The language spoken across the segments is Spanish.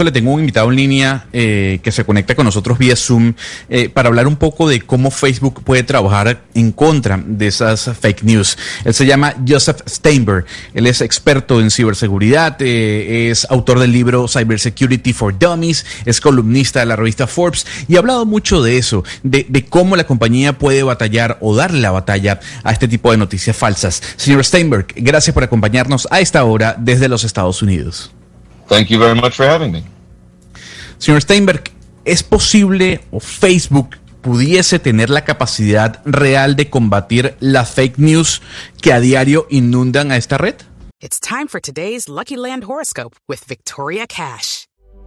Le tengo un invitado en línea eh, que se conecta con nosotros vía Zoom eh, para hablar un poco de cómo Facebook puede trabajar en contra de esas fake news. Él se llama Joseph Steinberg. Él es experto en ciberseguridad, eh, es autor del libro Cybersecurity for Dummies, es columnista de la revista Forbes y ha hablado mucho de eso, de, de cómo la compañía puede batallar o darle la batalla a este tipo de noticias falsas. Señor Steinberg, gracias por acompañarnos a esta hora desde los Estados Unidos. Thank you very much for having me. Señor Steinberg, ¿es posible o Facebook pudiese tener la capacidad real de combatir las fake news que a diario inundan a esta red? It's time for today's Lucky Land horoscope with Victoria Cash.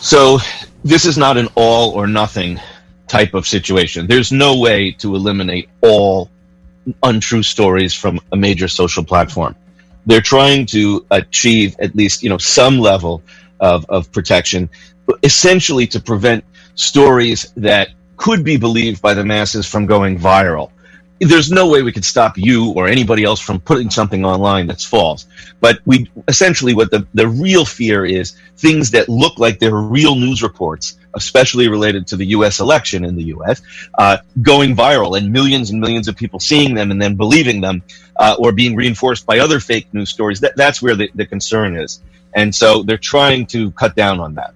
So this is not an all or nothing type of situation. There's no way to eliminate all untrue stories from a major social platform. They're trying to achieve at least, you know, some level of, of protection, essentially to prevent stories that could be believed by the masses from going viral. There's no way we could stop you or anybody else from putting something online that's false. But we essentially what the, the real fear is things that look like they're real news reports, especially related to the US election in the US, uh, going viral and millions and millions of people seeing them and then believing them uh, or being reinforced by other fake news stories. That, that's where the, the concern is. And so they're trying to cut down on that.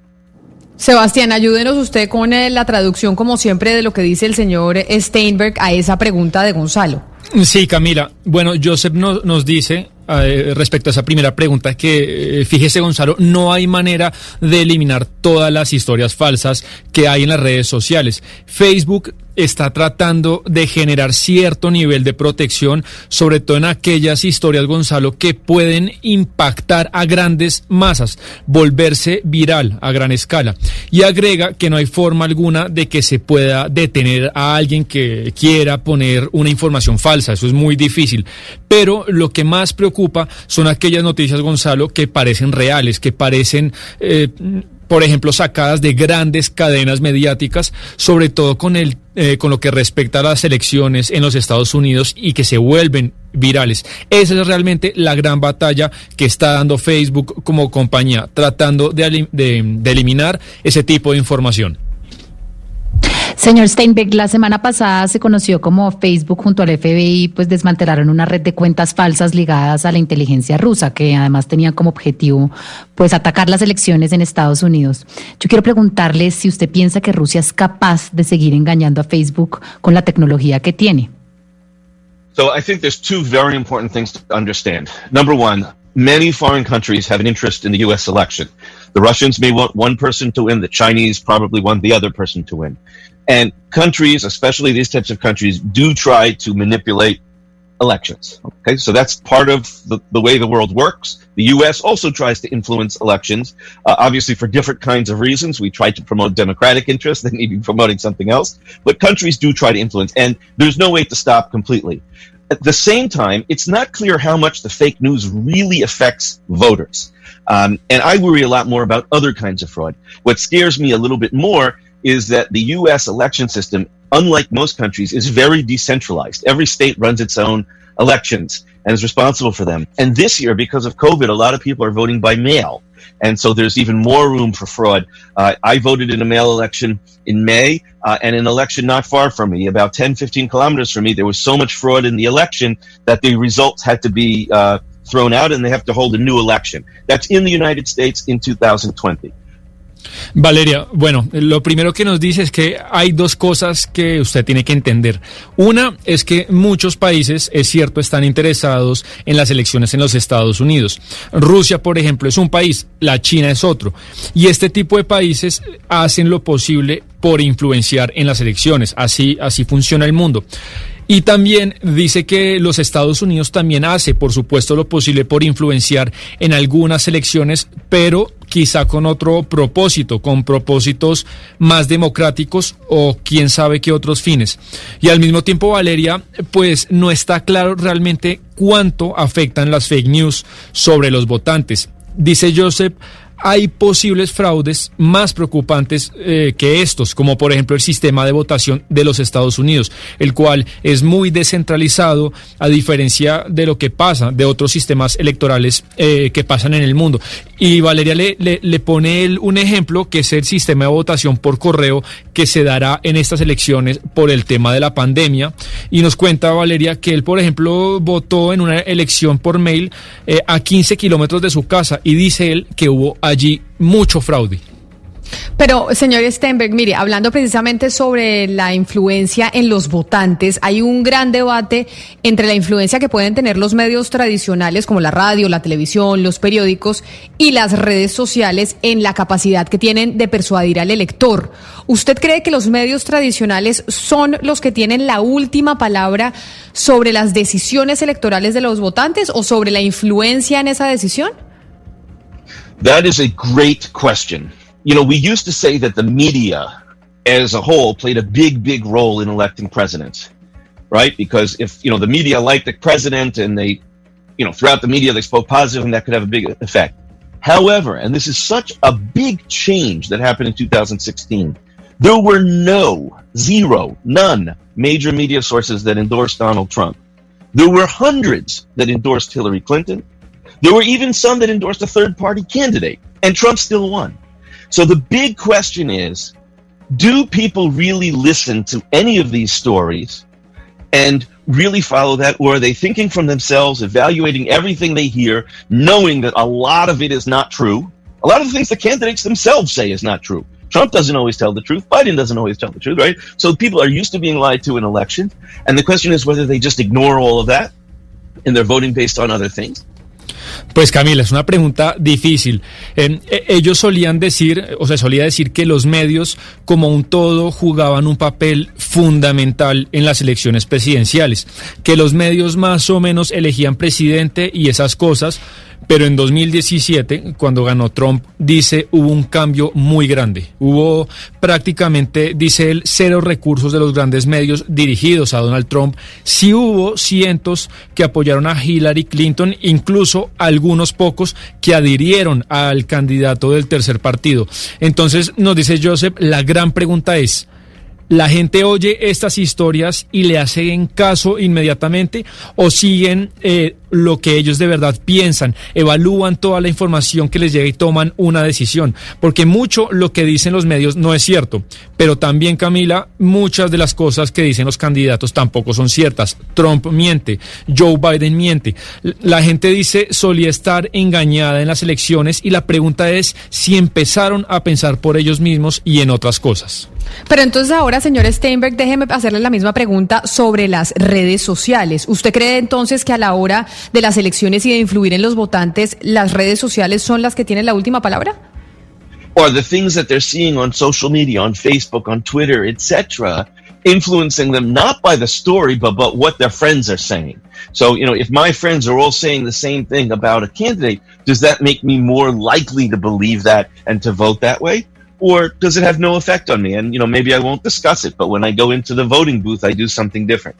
Sebastián, ayúdenos usted con eh, la traducción, como siempre, de lo que dice el señor Steinberg a esa pregunta de Gonzalo. Sí, Camila. Bueno, Joseph no- nos dice eh, respecto a esa primera pregunta que, eh, fíjese Gonzalo, no hay manera de eliminar todas las historias falsas que hay en las redes sociales. Facebook está tratando de generar cierto nivel de protección, sobre todo en aquellas historias, Gonzalo, que pueden impactar a grandes masas, volverse viral a gran escala. Y agrega que no hay forma alguna de que se pueda detener a alguien que quiera poner una información falsa. Eso es muy difícil. Pero lo que más preocupa son aquellas noticias, Gonzalo, que parecen reales, que parecen... eh, por ejemplo, sacadas de grandes cadenas mediáticas, sobre todo con el eh, con lo que respecta a las elecciones en los Estados Unidos y que se vuelven virales. Esa es realmente la gran batalla que está dando Facebook como compañía, tratando de, de- de eliminar ese tipo de información. Señor Steinbeck, la semana pasada se conoció como Facebook junto al FBI, pues desmantelaron una red de cuentas falsas ligadas a la inteligencia rusa, que además tenían como objetivo, pues, atacar las elecciones en Estados Unidos. Yo quiero preguntarle si usted piensa que Rusia es capaz de seguir engañando a Facebook con la tecnología que tiene. So I think there's two very important things to understand. Number one, many foreign countries have an interest in the U.S. election. The Russians may want one person to win. The Chinese probably want the other person to win. And countries, especially these types of countries, do try to manipulate elections. Okay, so that's part of the, the way the world works. The U.S. also tries to influence elections, uh, obviously for different kinds of reasons. We try to promote democratic interests, they may be promoting something else, but countries do try to influence, and there's no way to stop completely. At the same time, it's not clear how much the fake news really affects voters. Um, and I worry a lot more about other kinds of fraud. What scares me a little bit more is that the U.S. election system, unlike most countries, is very decentralized. Every state runs its own elections and is responsible for them. And this year, because of COVID, a lot of people are voting by mail. And so there's even more room for fraud. Uh, I voted in a mail election in May, uh, and an election not far from me, about 10, 15 kilometers from me, there was so much fraud in the election that the results had to be uh, thrown out and they have to hold a new election. That's in the United States in 2020. Valeria, bueno, lo primero que nos dice es que hay dos cosas que usted tiene que entender. Una es que muchos países, es cierto, están interesados en las elecciones en los Estados Unidos. Rusia, por ejemplo, es un país, la China es otro. Y este tipo de países hacen lo posible por influenciar en las elecciones. Así, así funciona el mundo. Y también dice que los Estados Unidos también hace, por supuesto, lo posible por influenciar en algunas elecciones, pero quizá con otro propósito, con propósitos más democráticos o quién sabe qué otros fines. Y al mismo tiempo, Valeria, pues no está claro realmente cuánto afectan las fake news sobre los votantes. Dice Joseph, hay posibles fraudes más preocupantes eh, que estos, como por ejemplo el sistema de votación de los Estados Unidos, el cual es muy descentralizado a diferencia de lo que pasa de otros sistemas electorales eh, que pasan en el mundo. Y Valeria le, le, pone un ejemplo que es el sistema de votación por correo que se dará en estas elecciones por el tema de la pandemia. Y nos cuenta Valeria que él, por ejemplo, votó en una elección por mail eh, a 15 kilómetros de su casa y dice él que hubo allí mucho fraude. Pero, señor Stenberg, mire, hablando precisamente sobre la influencia en los votantes, hay un gran debate entre la influencia que pueden tener los medios tradicionales como la radio, la televisión, los periódicos y las redes sociales en la capacidad que tienen de persuadir al elector. ¿Usted cree que los medios tradicionales son los que tienen la última palabra sobre las decisiones electorales de los votantes o sobre la influencia en esa decisión? That is a great question. You know, we used to say that the media as a whole played a big, big role in electing presidents, right? Because if, you know, the media liked the president and they, you know, throughout the media they spoke positive and that could have a big effect. However, and this is such a big change that happened in 2016, there were no, zero, none major media sources that endorsed Donald Trump. There were hundreds that endorsed Hillary Clinton. There were even some that endorsed a third party candidate, and Trump still won. So the big question is do people really listen to any of these stories and really follow that? Or are they thinking from themselves, evaluating everything they hear, knowing that a lot of it is not true? A lot of the things the candidates themselves say is not true. Trump doesn't always tell the truth. Biden doesn't always tell the truth, right? So people are used to being lied to in elections. And the question is whether they just ignore all of that and they're voting based on other things Pues Camila, es una pregunta difícil. Eh, eh, ellos solían decir, o sea, solía decir que los medios como un todo jugaban un papel fundamental en las elecciones presidenciales, que los medios más o menos elegían presidente y esas cosas, pero en 2017, cuando ganó Trump, dice, hubo un cambio muy grande. Hubo prácticamente, dice él, cero recursos de los grandes medios dirigidos a Donald Trump. Sí hubo cientos que apoyaron a Hillary Clinton, incluso algunos pocos que adhirieron al candidato del tercer partido. Entonces, nos dice Joseph, la gran pregunta es, la gente oye estas historias y le hacen caso inmediatamente o siguen eh, lo que ellos de verdad piensan, evalúan toda la información que les llega y toman una decisión. Porque mucho lo que dicen los medios no es cierto, pero también Camila, muchas de las cosas que dicen los candidatos tampoco son ciertas. Trump miente, Joe Biden miente. La gente dice solía estar engañada en las elecciones y la pregunta es si empezaron a pensar por ellos mismos y en otras cosas. Pero entonces ahora, señor Steinberg, déjeme hacerle la misma pregunta sobre las redes sociales. ¿Usted cree entonces que a la hora de las elecciones y de influir en los votantes, las redes sociales son las que tienen la última palabra? Or the things that they're seeing on social media, on Facebook, on Twitter, etc., influencing them not by the story, but, but what their friends are saying. So, you know, if my friends are all saying the same thing about a candidate, does that make me more likely to believe that and to vote that way? Or does it have no effect on me? And you know, maybe I won't discuss it, but when I go into the voting booth, I do something different.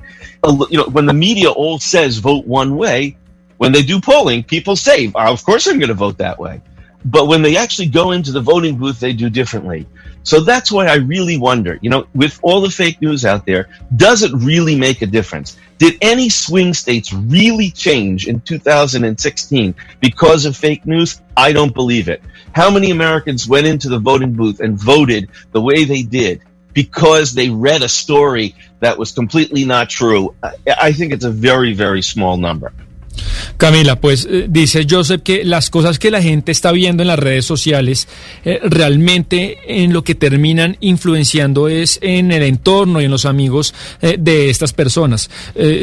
You know, when the media all says vote one way, when they do polling, people say, oh, "Of course, I'm going to vote that way." But when they actually go into the voting booth, they do differently. So that's why I really wonder, you know, with all the fake news out there, does it really make a difference? Did any swing states really change in 2016 because of fake news? I don't believe it. How many Americans went into the voting booth and voted the way they did because they read a story that was completely not true? I think it's a very, very small number. Camila, pues eh, dice Joseph que las cosas que la gente está viendo en las redes sociales eh, realmente en lo que terminan influenciando es en el entorno y en los amigos eh, de estas personas.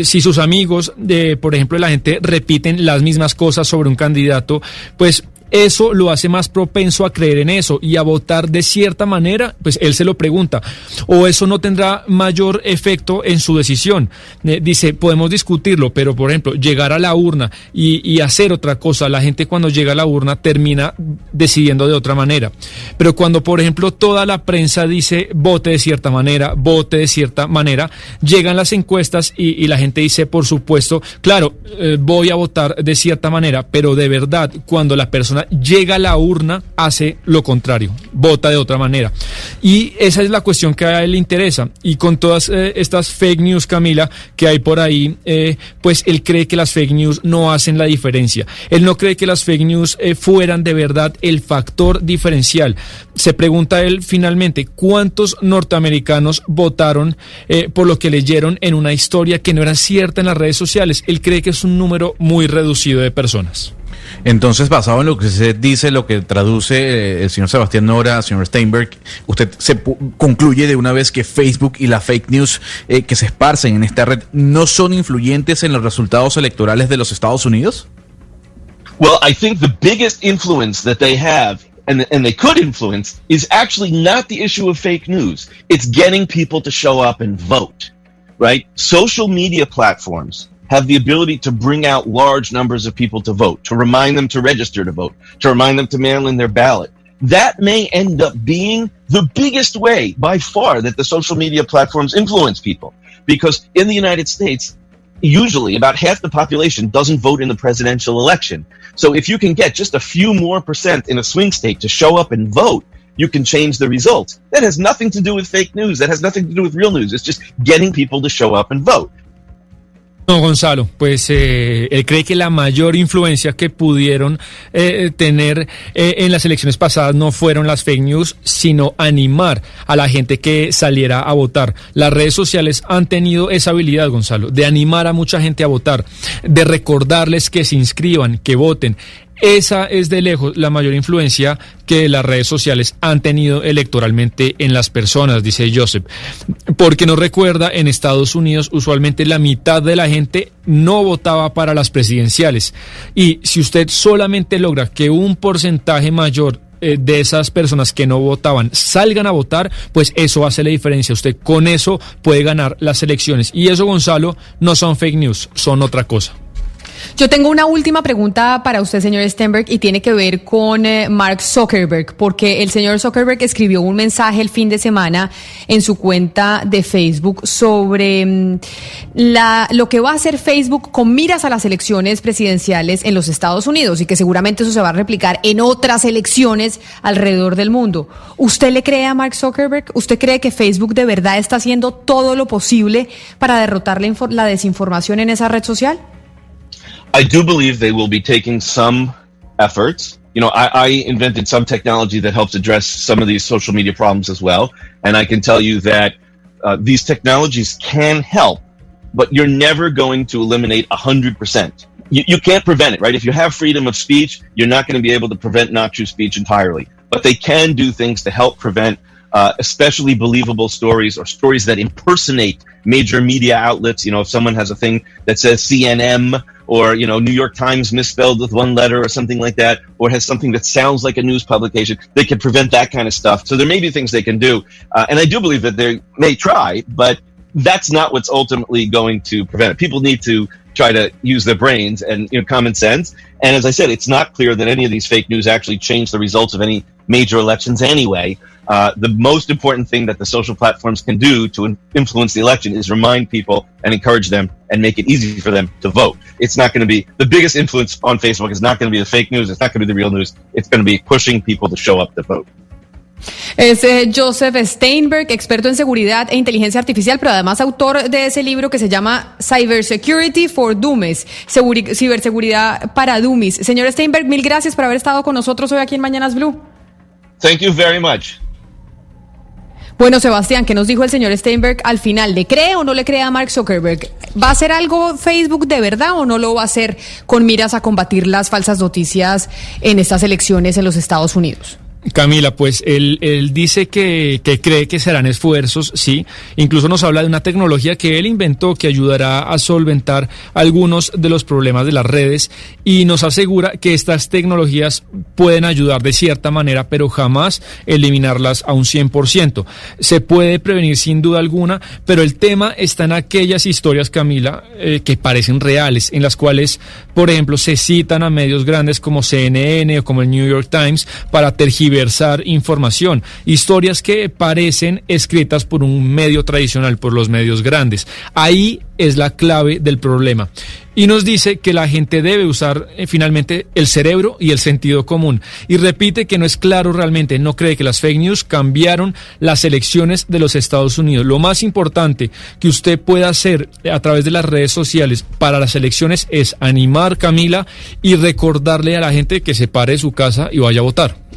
Si sus amigos, de, por ejemplo, la gente repiten las mismas cosas sobre un candidato, pues eso lo hace más propenso a creer en eso y a votar de cierta manera, pues él se lo pregunta, o eso no tendrá mayor efecto en su decisión. Eh, dice, podemos discutirlo, pero por ejemplo, llegar a la urna y, hacer otra cosa, la gente cuando llega a la urna termina decidiendo de otra manera. Pero cuando, por ejemplo, toda la prensa dice vote de cierta manera, vote de cierta manera, llegan las encuestas y, y la gente dice, por supuesto, claro, eh, voy a votar de cierta manera, pero de verdad, cuando la persona llega a la urna, hace lo contrario, vota de otra manera. Y esa es la cuestión que a él le interesa. Y con todas eh, estas fake news, Camila, que hay por ahí, eh, pues él cree que las fake news no hacen la diferencia. Él no cree que las fake news eh, fueran de verdad el factor diferencial. Se pregunta él finalmente, ¿cuántos norteamericanos votaron por lo que leyeron en una historia que no era cierta en las redes sociales? Él cree que es un número muy reducido de personas. Entonces, basado en lo que usted dice, lo que traduce eh, el señor Sebastián Nora, señor Steinberg, usted se concluye de una vez que Facebook y la fake news eh, que se esparcen en esta red no son influyentes en los resultados electorales de los Estados Unidos? Well, I think the biggest influence that they have and, and they could influence is actually not the issue of fake news. It's getting people to show up and vote, right? Social media platforms have the ability to bring out large numbers of people to vote, to remind them to register to vote, to remind them to mail in their ballot. That may end up being the biggest way by far that the social media platforms influence people. Because in the United States, usually about half the population doesn't vote in the presidential election. So if you can get just a few more percent in a swing state to show up and vote, you can change the results. That has nothing to do with fake news. That has nothing to do with real news. It's just getting people to show up and vote. No, Gonzalo, pues eh, él cree que la mayor influencia que pudieron eh, tener eh, en las elecciones pasadas no fueron las fake news, sino animar a la gente que saliera a votar. Las redes sociales han tenido esa habilidad, Gonzalo, de animar a mucha gente a votar, de recordarles que se inscriban, que voten. Esa es de lejos la mayor influencia que las redes sociales han tenido electoralmente en las personas, dice Joseph. Porque nos recuerda, en Estados Unidos usualmente la mitad de la gente no votaba para las presidenciales. Y si usted solamente logra que un porcentaje mayor eh, de esas personas que no votaban salgan a votar, pues eso hace la diferencia. Usted con eso puede ganar las elecciones. Y eso, Gonzalo, no son fake news, son otra cosa. Yo tengo una última pregunta para usted, señor Stenberg, y tiene que ver con eh, Mark Zuckerberg, porque el señor Zuckerberg escribió un mensaje el fin de semana en su cuenta de Facebook sobre mm, la, lo que va a hacer Facebook con miras a las elecciones presidenciales en los Estados Unidos y que seguramente eso se va a replicar en otras elecciones alrededor del mundo. ¿Usted le cree a Mark Zuckerberg? ¿Usted cree que Facebook de verdad está haciendo todo lo posible para derrotar la, la desinformación en esa red social? I do believe they will be taking some efforts. You know, I, I, invented some technology that helps address some of these social media problems as well. And I can tell you that uh, these technologies can help, but you're never going to eliminate 100%. You, you can't prevent it, right? If you have freedom of speech, you're not going to be able to prevent not true speech entirely. But they can do things to help prevent uh, especially believable stories or stories that impersonate major media outlets. You know, if someone has a thing that says CNN or, you know, New York Times misspelled with one letter or something like that, or has something that sounds like a news publication, they can prevent that kind of stuff. So there may be things they can do. Uh, and I do believe that they may try, but that's not what's ultimately going to prevent it. People need to try to use their brains and you know common sense. And as I said, it's not clear that any of these fake news actually change the results of any major elections anyway. Uh, the most important thing that the social platforms can do to in- influence the election is remind people and encourage them and make it easy for them to vote. It's not going to be the biggest influence on Facebook. is not going to be the fake news. It's not going to be the real news. It's going to be pushing people to show up to vote. Es eh, Joseph Steinberg, experto en seguridad e inteligencia artificial, pero además autor de ese libro que se llama Cybersecurity for Dummies, Seguri ciberseguridad para dummies. Señor Steinberg, mil gracias por haber estado con nosotros hoy aquí en Mañanas Blue. Thank you very much. Bueno, Sebastián, ¿qué nos dijo el señor Steinberg al final? ¿Le cree o no le cree a Mark Zuckerberg? ¿Va a hacer algo Facebook de verdad o no lo va a hacer con miras a combatir las falsas noticias en estas elecciones en los Estados Unidos? Camila, pues él, él dice que, que, cree que serán esfuerzos, sí. Incluso nos habla de una tecnología que él inventó que ayudará a solventar algunos de los problemas de las redes y nos asegura que estas tecnologías pueden ayudar de cierta manera, pero jamás eliminarlas a un 100%. Se puede prevenir sin duda alguna, pero el tema está en aquellas historias, Camila, eh, que parecen reales, en las cuales, por ejemplo, se citan a medios grandes como CNN o como el New York Times para tergiversar diversar información, historias que parecen escritas por un medio tradicional, por los medios grandes. Ahí es la clave del problema. Y nos dice que la gente debe usar eh, finalmente el cerebro y el sentido común. Y repite que no es claro realmente, no cree que las fake news cambiaron las elecciones de los Estados Unidos. Lo más importante que usted pueda hacer a través de las redes sociales para las elecciones es animar, Camila, y recordarle a la gente que se pare su casa y vaya a votar.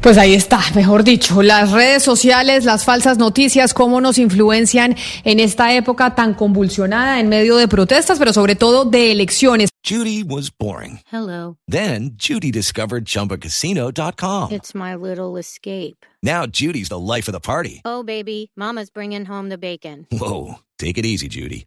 Pues ahí está, mejor dicho, las redes sociales, las falsas noticias, cómo nos influencian en esta época tan convulsionada en medio de protestas, pero sobre todo de elecciones. Judy was boring. Hello. Then Judy discovered chumbacasino.com. It's my little escape. Now Judy's the life of the party. Oh, baby, mama's bringing home the bacon. Whoa, take it easy, Judy.